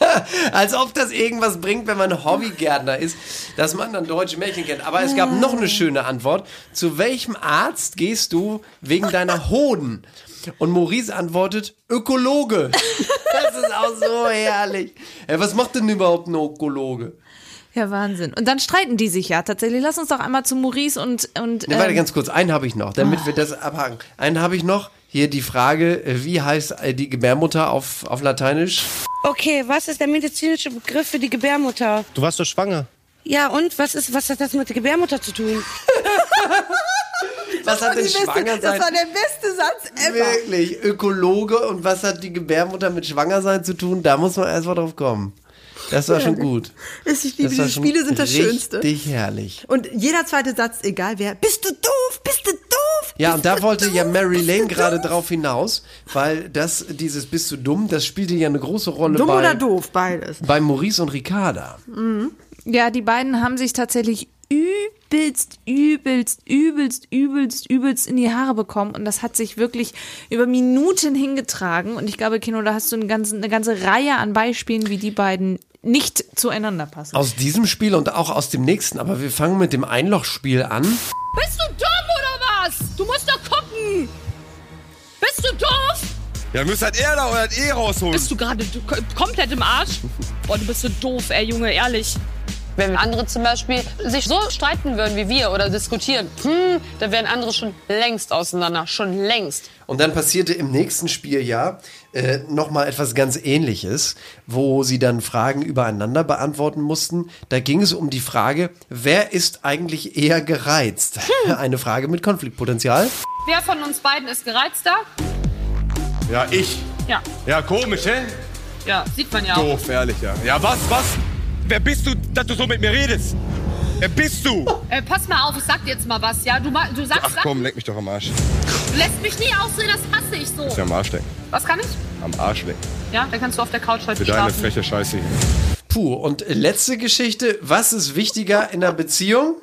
Als ob das irgendwas bringt, wenn man Hobbygärtner ist, dass man dann deutsche Märchen kennt. Aber es gab noch eine schöne Antwort. Zu welchem Arzt gehst du wegen deiner Hoden? Und Maurice antwortet, Ökologe. Das ist auch so herrlich. Was macht denn überhaupt ein Ökologe? Ja, Wahnsinn. Und dann streiten die sich ja tatsächlich. Lass uns doch einmal zu Maurice und. und Ne, warte ähm, ganz kurz, einen habe ich noch, damit wir das abhaken. Einen habe ich noch. Hier die Frage, äh, wie heißt äh, die Gebärmutter auf, auf Lateinisch? Okay, was ist der medizinische Begriff für die Gebärmutter? Du warst doch schwanger. Ja, und was ist, was hat das mit der Gebärmutter zu tun? Was hat denn Die beste, schwanger das war der beste Satz ever. Wirklich, Ökologe und was hat die Gebärmutter mit Schwangersein zu tun? Da muss man erst mal drauf kommen. Das war schon gut. Ich liebe Das war diese schon Spiele, sind das Schönste. Richtig herrlich. Und jeder zweite Satz, egal wer, bist du doof, bist du doof? Ja, und da wollte ja Mary Lane gerade drauf hinaus, weil das, dieses Bist du dumm, das spielte ja eine große Rolle Dumm bei, oder doof, beides. bei Maurice und Ricarda. Ja, die beiden haben sich tatsächlich übelst, übelst, übelst, übelst, übelst in die Haare bekommen. Und das hat sich wirklich über Minuten hingetragen. Und ich glaube, Kino, da hast du eine ganze, eine ganze Reihe an Beispielen, wie die beiden nicht zueinander passen. Aus diesem Spiel und auch aus dem nächsten, aber wir fangen mit dem Einlochspiel an. Bist du dumm oder was? Du musst doch gucken. Bist du doof? Ja, müsst halt er da euer E rausholen. Bist du gerade komplett im Arsch? Boah, du bist so doof, ey, Junge, ehrlich. Wenn andere zum Beispiel sich so streiten würden wie wir oder diskutieren, hm, dann wären andere schon längst auseinander, schon längst. Und dann passierte im nächsten Spieljahr äh, nochmal etwas ganz Ähnliches, wo sie dann Fragen übereinander beantworten mussten. Da ging es um die Frage, wer ist eigentlich eher gereizt? Eine Frage mit Konfliktpotenzial. Wer von uns beiden ist gereizter? Ja, ich. Ja, Ja, komisch, hä? ja, sieht man ja auch. Doof, ehrlich, ja. Ja, was, was? Wer bist du, dass du so mit mir redest? Wer bist du? Äh, pass mal auf, ich sag dir jetzt mal was, ja? Du, ma- du sagst Ach komm, leck mich doch am Arsch. du lässt mich nie aussehen, das hasse ich so. Ja, am Arsch lecken. Was kann ich? Am Arsch lecken. Ja, dann kannst du auf der Couch heute Für deine schlafen. freche Scheiße hier. Puh, und letzte Geschichte. Was ist wichtiger in einer Beziehung?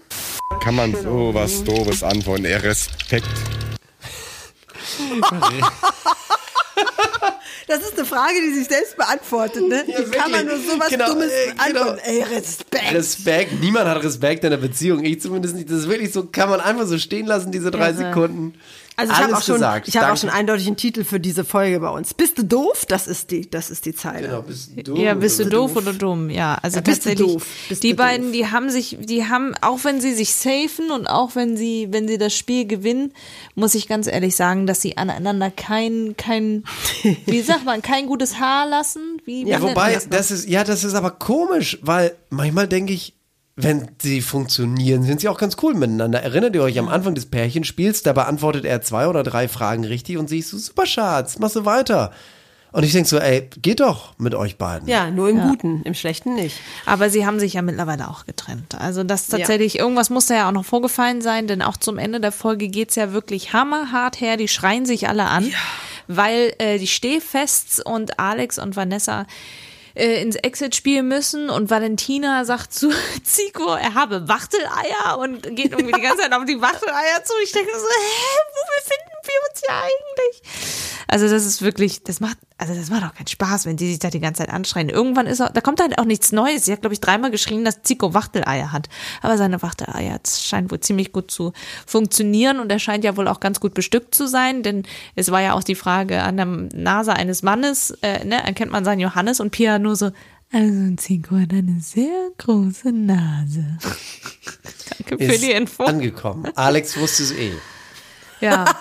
Kann man so was Doofes antworten? Eher Respekt. Das ist eine Frage, die sich selbst beantwortet, ne? Ja, Wie kann man nur sowas Genau, Dummes äh, genau. antworten? Ey, Respekt. Respekt. Niemand hat Respekt in einer Beziehung. Ich zumindest nicht. Das ist wirklich so, kann man einfach so stehen lassen, diese drei Irre. Sekunden. Also ich habe auch schon, gesagt. ich habe auch schon eindeutig einen Titel für diese Folge bei uns. Bist du doof? Das ist die, das ist die Zeile. Genau, bist du Ja, bist du du doof, doof? oder dumm? Ja, also Ja, bist du tatsächlich. doof, bist die du beiden, doof. die haben sich, die haben, auch wenn sie sich safen und auch wenn sie, wenn sie das Spiel gewinnen, muss ich ganz ehrlich sagen, dass sie aneinander kein, kein, wie sagt man, kein gutes Haar lassen. Wie, Ja, wobei, das das ist, ja, das ist aber komisch, weil manchmal denke ich, wenn sie funktionieren, sind sie auch ganz cool miteinander. Erinnert ihr euch am Anfang des Pärchenspiels, da beantwortet er zwei oder drei Fragen richtig und sie ist so, super Schatz, machst du weiter. Und ich denke so, ey, geht doch mit euch beiden. Ja, nur im Guten, im Schlechten nicht. Aber sie haben sich ja mittlerweile auch getrennt. Also das tatsächlich, irgendwas muss da ja auch noch vorgefallen sein, denn auch zum Ende der Folge geht's ja wirklich hammerhart her. Die schreien sich alle an, weil äh, die Stehfests und Alex und Vanessa äh, ins Exit spielen müssen und Valentina sagt zu Zico, er habe Wachteleier und geht irgendwie die ganze Zeit auf die Wachteleier zu. Ich denke so, hä, wo befinden wir uns ja eigentlich? Also das ist wirklich, das macht, also das macht auch keinen Spaß, wenn die sich da die ganze Zeit anschreien. Irgendwann ist auch, da kommt halt auch nichts Neues. Sie hat, glaube ich, dreimal geschrien, dass Zico Wachteleier hat. Aber seine Wachteleier scheint wohl ziemlich gut zu funktionieren und er scheint ja wohl auch ganz gut bestückt zu sein, denn es war ja auch die Frage an der Nase eines Mannes, äh, ne, erkennt man seinen Johannes und Pia nur so, also Zico hat eine sehr große Nase. Danke für Ist die Info. angekommen. Alex wusste es eh. Ja.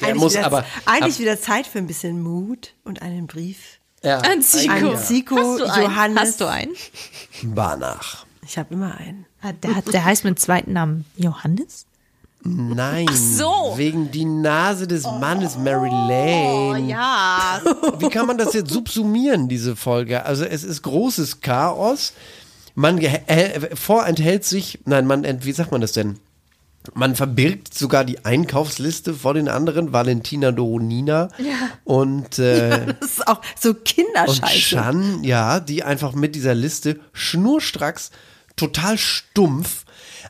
Er eigentlich muss wieder, aber eigentlich ab- wieder Zeit für ein bisschen Mut und einen Brief. Ja, An Zico. An Zico, Hast du einen? Johannes. Hast du einen? Banach. Ich habe immer einen. Ah, Der, hat, der heißt mit zweiten Namen Johannes? Nein. Ach so. Wegen die Nase des Mannes, Mary Lane. Oh, ja. Wie kann man das jetzt subsumieren, diese Folge? Also es ist großes Chaos. Man äh, vorenthält sich, nein, man, wie sagt man das denn? Man verbirgt sogar die Einkaufsliste vor den anderen, Valentina Doronina Ja. und, äh, Das ist auch so und Kinderscheiße. Chan, ja, die einfach mit dieser Liste schnurstracks, total stumpf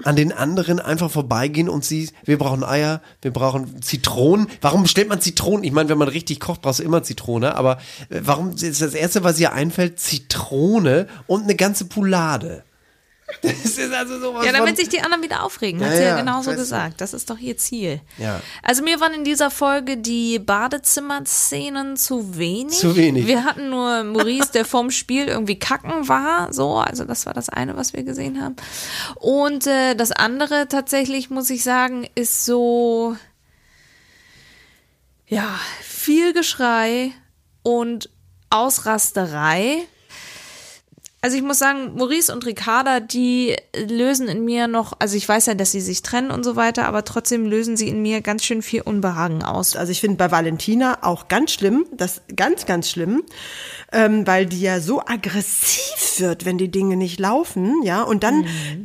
an den anderen einfach vorbeigehen und sie, wir brauchen Eier, wir brauchen Zitronen. Warum bestellt man Zitronen? Ich meine, wenn man richtig kocht, brauchst du immer Zitrone, aber äh, warum ist das erste, was ihr einfällt, Zitrone und eine ganze Poulade? Das ist also sowas Ja, damit sich die anderen wieder aufregen, hat Ja, sie ja ja, genauso gesagt. Das ist doch ihr Ziel. Ja. Also mir waren in dieser Folge die Badezimmer-Szenen zu wenig. Zu wenig. Wir hatten nur Maurice, der vorm Spiel irgendwie kacken war, so. Also das war das eine, was wir gesehen haben. Und äh, das andere tatsächlich, muss ich sagen, ist so, ja, viel Geschrei und Ausrasterei. Also ich muss sagen, Maurice und Ricarda, die lösen in mir noch, also ich weiß ja, dass sie sich trennen und so weiter, aber trotzdem lösen sie in mir ganz schön viel Unbehagen aus. Also ich finde bei Valentina auch ganz schlimm, das ganz, ganz schlimm, ähm, weil die ja so aggressiv wird, wenn die Dinge nicht laufen, ja, und dann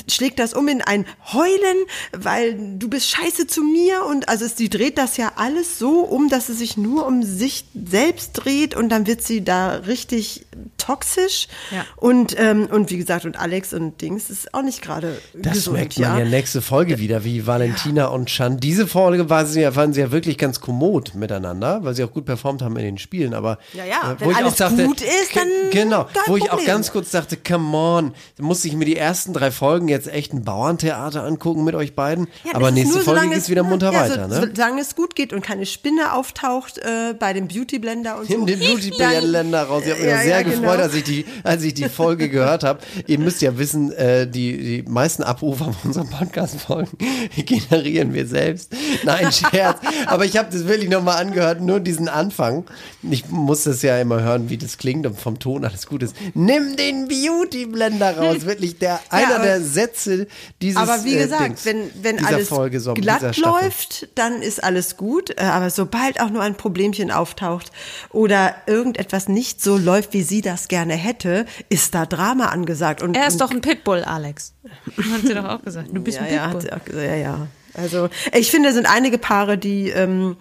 schlägt das um in ein Heulen, weil du bist scheiße zu mir und also sie dreht das ja alles so um, dass es sich nur um sich selbst dreht und dann wird sie da richtig toxisch Ja. und ähm, und wie gesagt und Alex und Dings ist auch nicht gerade Das gesund, merkt man ja. nächste Folge wieder, wie Valentina und Chan. Diese Folge war sie ja, waren sie ja wirklich ganz kommod miteinander, weil sie auch gut performt haben in den Spielen. Aber Ja, ja, äh, wenn alles gut ist, dann genau, wo ich auch ganz kurz dachte, come on, da musste ich mir die ersten drei Folgen jetzt echt ein Bauerntheater angucken mit euch beiden. Ja, aber nächste Folge geht's es- wieder munter ja, weiter, so, ne? Solange es gut geht und keine Spinne auftaucht äh, bei dem Beauty-Blender und so. Nimm den Beauty-Länder raus. Ich habe mich Ja, auch sehr ja, genau. gefreut, als ich die, als ich die Folge gehört habe. Ihr müsst ja wissen, äh, die, die meisten Abrufe auf unseren Podcast-Folgen generieren wir selbst. Nein, Scherz. Aber ich habe das wirklich nochmal angehört, nur diesen Anfang. Ich muss das ja immer hören, wie das klingt und vom Ton alles gut ist. Nimm den Beauty-Blender raus. Wirklich der, einer aber- der Sätze dieses Aber wie äh, gesagt, Dings, wenn, wenn alles Folge, so, glatt läuft, dann ist alles gut. Äh, Aber sobald auch nur ein Problemchen auftaucht oder irgendetwas nicht so läuft, wie sie das gerne hätte, ist da Drama angesagt. Und, Er ist und, doch ein Pitbull, Alex. Hat sie doch auch gesagt. Du bist ja, ein ja, Pitbull. auch gesagt, ja, ja. Also ich finde, es sind einige Paare, die, ähm,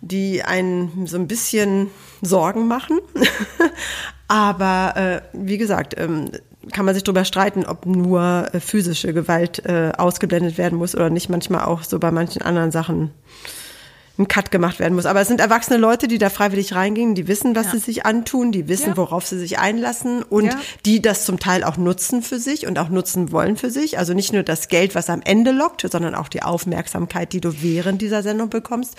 die einen so ein bisschen Sorgen machen. Aber äh, wie gesagt, ähm, kann man sich darüber streiten, ob nur äh, physische Gewalt äh, ausgeblendet werden muss oder nicht manchmal auch so bei manchen anderen Sachen ein Cut gemacht werden muss. Aber es sind erwachsene Leute, die da freiwillig reingehen, die wissen, was sie sich antun, die wissen, Ja. worauf sie sich einlassen und Ja. die das zum Teil auch nutzen für sich und auch nutzen wollen für sich. Also nicht nur das Geld, was am Ende lockt, sondern auch die Aufmerksamkeit, die du während dieser Sendung bekommst.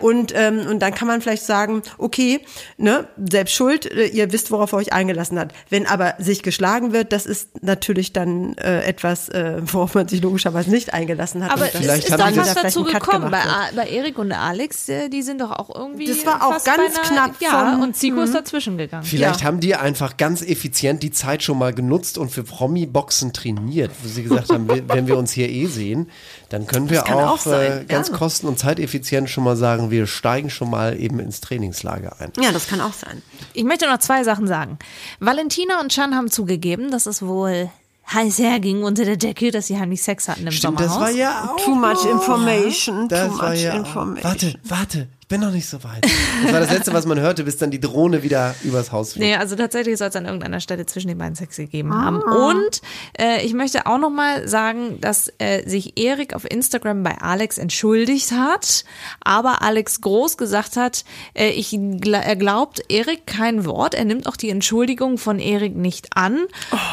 Und, ähm, und dann kann man vielleicht sagen, okay, ne, selbst schuld, äh, ihr wisst, worauf ihr euch eingelassen habt. Wenn aber sich geschlagen wird, das ist natürlich dann äh, etwas, äh, worauf man sich logischerweise nicht eingelassen hat. Aber Und das- ist dann was vielleicht dazu gekommen. Bei, bei Erik und Alex, äh, die sind doch auch irgendwie. Das war auch fast ganz beinahe- knapp Ja, und Zico ist Mhm. dazwischen gegangen. Vielleicht ja. haben die einfach ganz effizient die Zeit schon mal genutzt und für Promi-Boxen trainiert, wo sie gesagt haben, wenn wir uns hier eh sehen, dann können wir auch, auch äh, ganz ja. kosten- und zeiteffizient schon mal sagen, wir steigen schon mal eben ins Trainingslager ein. Ja, das kann auch sein. Ich möchte noch zwei Sachen sagen. Valentina und Chan haben zugegeben, dass es wohl heiß herging unter der Decke, dass sie heimlich Sex hatten im Stimmt, Sommerhaus. das war ja auch Too much information. Das too war much ja auch- information. Warte, warte, Ich bin noch nicht so weit. Das war das Letzte, was man hörte, bis dann die Drohne wieder übers Haus flog. Nee, also tatsächlich soll es an irgendeiner Stelle zwischen den beiden Sex gegeben haben. Und äh, ich möchte auch nochmal sagen, dass äh, sich Erik auf Instagram bei Alex entschuldigt hat, aber Alex Groß gesagt hat, äh, ich gl er glaubt Erik kein Wort, er nimmt auch die Entschuldigung von Erik nicht an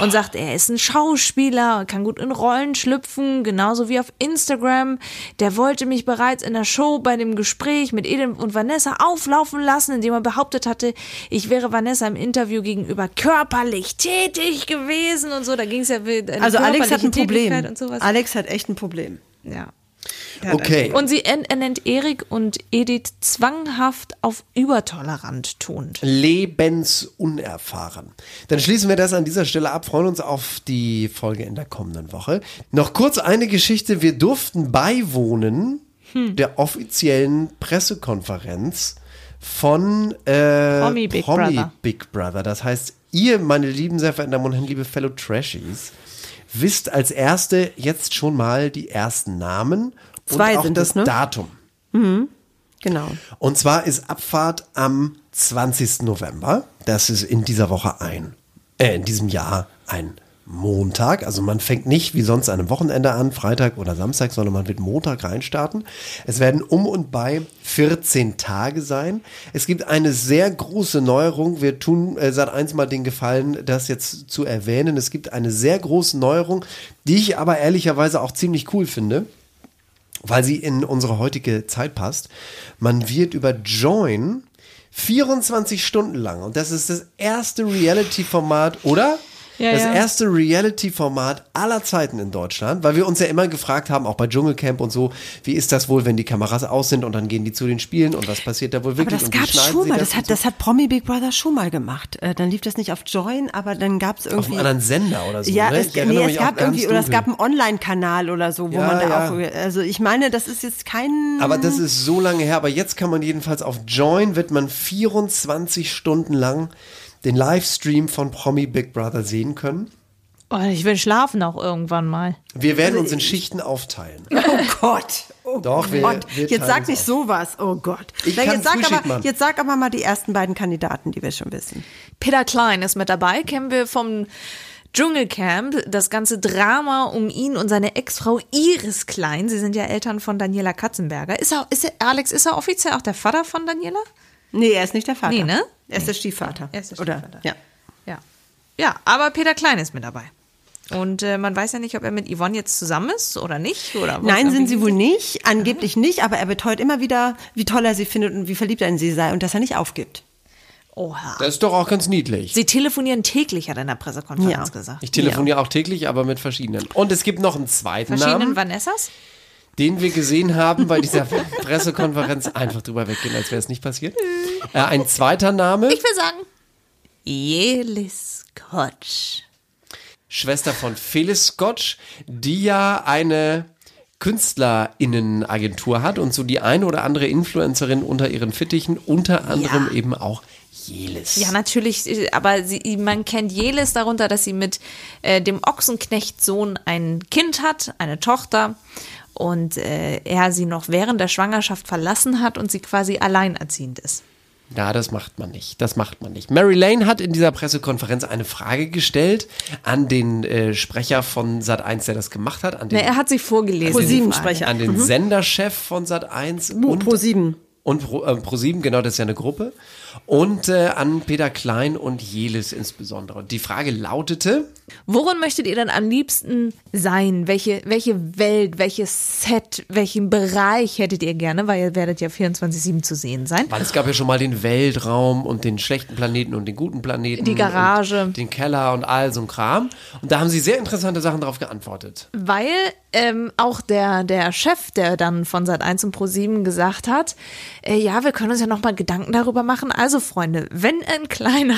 und sagt, er ist ein Schauspieler, kann gut in Rollen schlüpfen, genauso wie auf Instagram. Der wollte mich bereits in der Show bei dem Gespräch mit Edem und Vanessa auflaufen lassen, indem er behauptet hatte, ich wäre Vanessa im Interview gegenüber körperlich tätig gewesen und so. Da ging es ja mit Also Alex hat ein Problem. Tätigkeit Und sowas. Alex hat echt ein Problem. Ja. Okay. Und sie en- er nennt Erik und Edith zwanghaft auf übertolerant tonend. lebensunerfahren. Dann schließen wir das an dieser Stelle ab, freuen uns auf die Folge in der kommenden Woche. Noch kurz eine Geschichte. Wir durften beiwohnen Hm. der offiziellen Pressekonferenz von äh, Promi Big Brother. Big Brother. Das heißt, ihr, meine lieben, sehr verehrten Damen und Herren, liebe Fellow Trashies, wisst als Erste jetzt schon mal die ersten Namen Zwei und auch sind das es, ne? Datum. Mhm. Genau. Und zwar ist Abfahrt am 20. November. Das ist in dieser Woche ein, äh, in diesem Jahr ein Montag. Also man fängt nicht wie sonst an einem Wochenende an, Freitag oder Samstag, sondern man wird Montag reinstarten. Es werden um und bei 14 Tage sein. Es gibt eine sehr große Neuerung. Wir tun äh, seit eins mal den Gefallen, das jetzt zu erwähnen. Es gibt eine sehr große Neuerung, die ich aber ehrlicherweise auch ziemlich cool finde weil sie in unsere heutige Zeit passt. Man wird über Join 24 Stunden lang, und das ist das erste Reality-Format, oder? Ja, das ja. erste Reality-Format aller Zeiten in Deutschland, weil wir uns ja immer gefragt haben, auch bei Dschungelcamp und so, wie ist das wohl, wenn die Kameras aus sind und dann gehen die zu den Spielen und was passiert da wohl Aber wirklich das und wie gab schon mal, das, das hat, so? das hat Promi Big Brother schon mal gemacht. Äh, dann lief das nicht auf Join, aber dann gab es auf irgendwie. einem anderen Sender oder so. ja, ne? es, nee, es gab irgendwie, oder es gab einen Online-Kanal oder so, wo Ja, man da auch, also ich meine, das ist jetzt kein. Aber das ist so lange her. Aber jetzt kann man jedenfalls auf Join, wird man 24 Stunden lang den Livestream von Promi Big Brother sehen können. Oh, ich will schlafen auch irgendwann mal. Wir werden uns in Schichten aufteilen. Oh Gott. Oh Doch, wir, Gott. wir Jetzt sag nicht auf. sowas. Oh Gott. Ich Na, kann jetzt, sag aber, machen. jetzt sag aber mal die ersten beiden Kandidaten, die wir schon wissen. Peter Klein ist mit dabei, kennen wir vom Dschungelcamp, das ganze Drama um ihn und seine Ex-Frau Iris Klein. Sie sind ja Eltern von Daniela Katzenberger. Ist er, ist er, Alex, ist er offiziell auch der Vater von Daniela? Nee, er ist nicht der Vater. Nee, ne? Er ist der Stiefvater. Er ist der Oder, Stiefvater. ja. Ja. Ja, aber Peter Klein ist mit dabei. Und äh, man weiß ja nicht, ob er mit Yvonne jetzt zusammen ist oder nicht. Oder Nein, sind sie wohl nicht. Angeblich nicht, aber er beteuert immer wieder, wie toll er sie findet und wie verliebt er in sie sei und dass er nicht aufgibt. Oha. Das ist doch auch ganz niedlich. Sie telefonieren täglich, hat er in der Pressekonferenz Ja. gesagt. Ich telefoniere auch täglich, aber mit verschiedenen. Und es gibt noch einen zweiten Verschiedenen Namen, Vanessas? Den wir gesehen haben bei dieser Pressekonferenz. Einfach drüber weggehen, als wäre es nicht passiert. Äh, ein zweiter Name, Ich will sagen, Jelis Kotsch. Schwester von Phyllis Scotch, die ja eine KünstlerInnenagentur hat und so die eine oder andere Influencerin unter ihren Fittichen, unter anderem eben auch Jelis. Ja, natürlich, äh, aber sie, man kennt Jelis darunter, dass sie mit äh, dem Ochsenknechtsohn ein Kind hat, eine Tochter. Und äh, er sie noch während der Schwangerschaft verlassen hat und sie quasi alleinerziehend ist. Ja, das macht man nicht. Das macht man nicht. Mary Lane hat in dieser Pressekonferenz eine Frage gestellt an den äh, Sprecher von Sat1, der das gemacht hat, an den, Ne, er hat sie vorgelesen. Pro die sieben Frage. Sprecher. an den Mhm. Senderchef von Sat1 Pro und, sieben. und Pro, äh, Pro7, genau, das ist ja eine Gruppe. Und äh, an Peter Klein und Jelis insbesondere. Und die Frage lautete, Worin möchtet ihr denn am liebsten sein? Welche, welche Welt, welches Set, welchen Bereich hättet ihr gerne? Weil ihr werdet ja 24-7 zu sehen sein. weil es gab ja schon mal den Weltraum und den schlechten Planeten und den guten Planeten. Die Garage. Und den Keller und all so ein Kram. Und da haben sie sehr interessante Sachen darauf geantwortet. Weil ähm, auch der, der Chef, der dann von Sat1 und Pro7 gesagt hat, äh, ja, wir können uns ja nochmal Gedanken darüber machen. Also, Freunde, wenn ein kleiner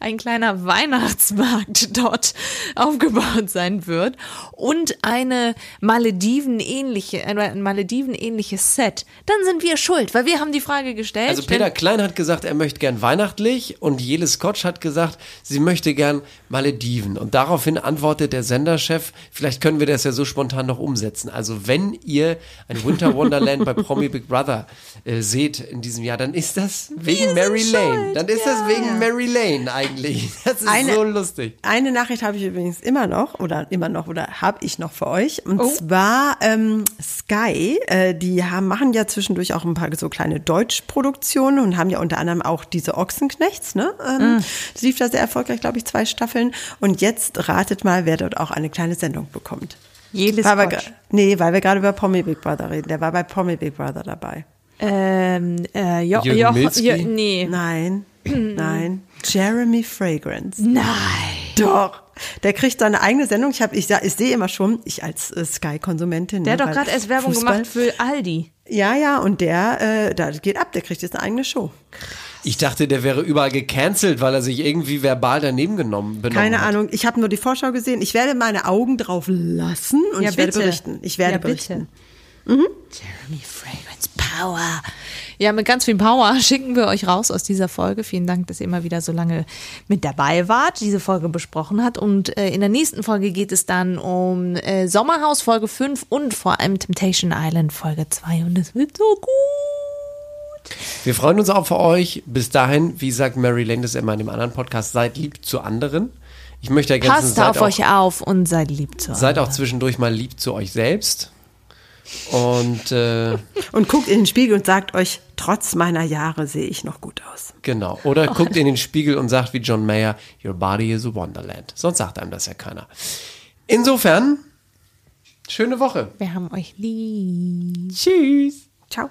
ein kleiner Weihnachtsmarkt dort aufgebaut sein wird und eine Malediven-ähnliche, ein Malediven-ähnliches Set, dann sind wir schuld, weil wir haben die Frage gestellt. Also Peter Klein hat gesagt, er möchte gern weihnachtlich und Jele Scotch hat gesagt, sie möchte gern Malediven. Und daraufhin antwortet der Senderchef, vielleicht können wir das ja so spontan noch umsetzen. Also wenn ihr ein Winter Wonderland bei Promi Big Brother äh, seht in diesem Jahr, dann ist das wegen Mary Lane. Dann ist das wegen Mary Lane eigentlich. Das ist Eine- so lustig. Eine Nachricht habe ich übrigens immer noch oder immer noch oder habe ich noch für euch. Und Oh. zwar ähm, Sky, äh, die haben, machen ja zwischendurch auch ein paar so kleine Deutschproduktionen und haben ja unter anderem auch diese Ochsenknechts, ne? Ähm, Das lief da sehr erfolgreich, glaube ich, zwei Staffeln. Und jetzt ratet mal, wer dort auch eine kleine Sendung bekommt. Jedes weil wir, Nee, weil wir gerade über Pommy Big Brother reden. Der war bei Pommy Big Brother dabei. Ähm, äh, jo, Jürgen jo, jo, nee. Nein, nein. Jeremy Fragrance. Nein. Doch. Der kriegt seine eigene Sendung. Ich, hab, ich, ich sehe immer schon, ich als äh, Sky-Konsumentin. Der hat ne, doch weil gerade erst Werbung Fußball- gemacht für Aldi. Ja, ja, und der, äh, da geht ab, der kriegt jetzt eine eigene Show. Ich dachte, der wäre überall gecancelt, weil er sich irgendwie verbal daneben genommen benommen Keine hat. Ahnung, ich habe nur die Vorschau gesehen. Ich werde meine Augen drauf lassen und Ja, ich werde bitte. berichten. Ich werde Ja, berichten. Jeremy Fragrance Power. Ja, mit ganz viel Power schicken wir euch raus aus dieser Folge. Vielen Dank, dass ihr immer wieder so lange mit dabei wart, diese Folge besprochen hat. Und äh, in der nächsten Folge geht es dann um äh, Sommerhaus Folge 5 und vor allem Temptation Island Folge 2. Und es wird so gut. Wir freuen uns auch für euch. Bis dahin, wie sagt Mary Lane das immer in dem anderen Podcast, seid lieb zu anderen. Ich möchte ergänzen, Passt auf auch, euch auf und seid lieb zu seid auch zwischendurch mal lieb zu euch selbst. Und äh, Und guckt in den Spiegel und sagt euch, trotz meiner Jahre sehe ich noch gut aus. genau. Oder guckt in den Spiegel und sagt wie John Mayer, Your body is a wonderland. Sonst sagt einem das ja keiner. Insofern, schöne Woche. Wir haben euch lieb. Tschüss. Ciao.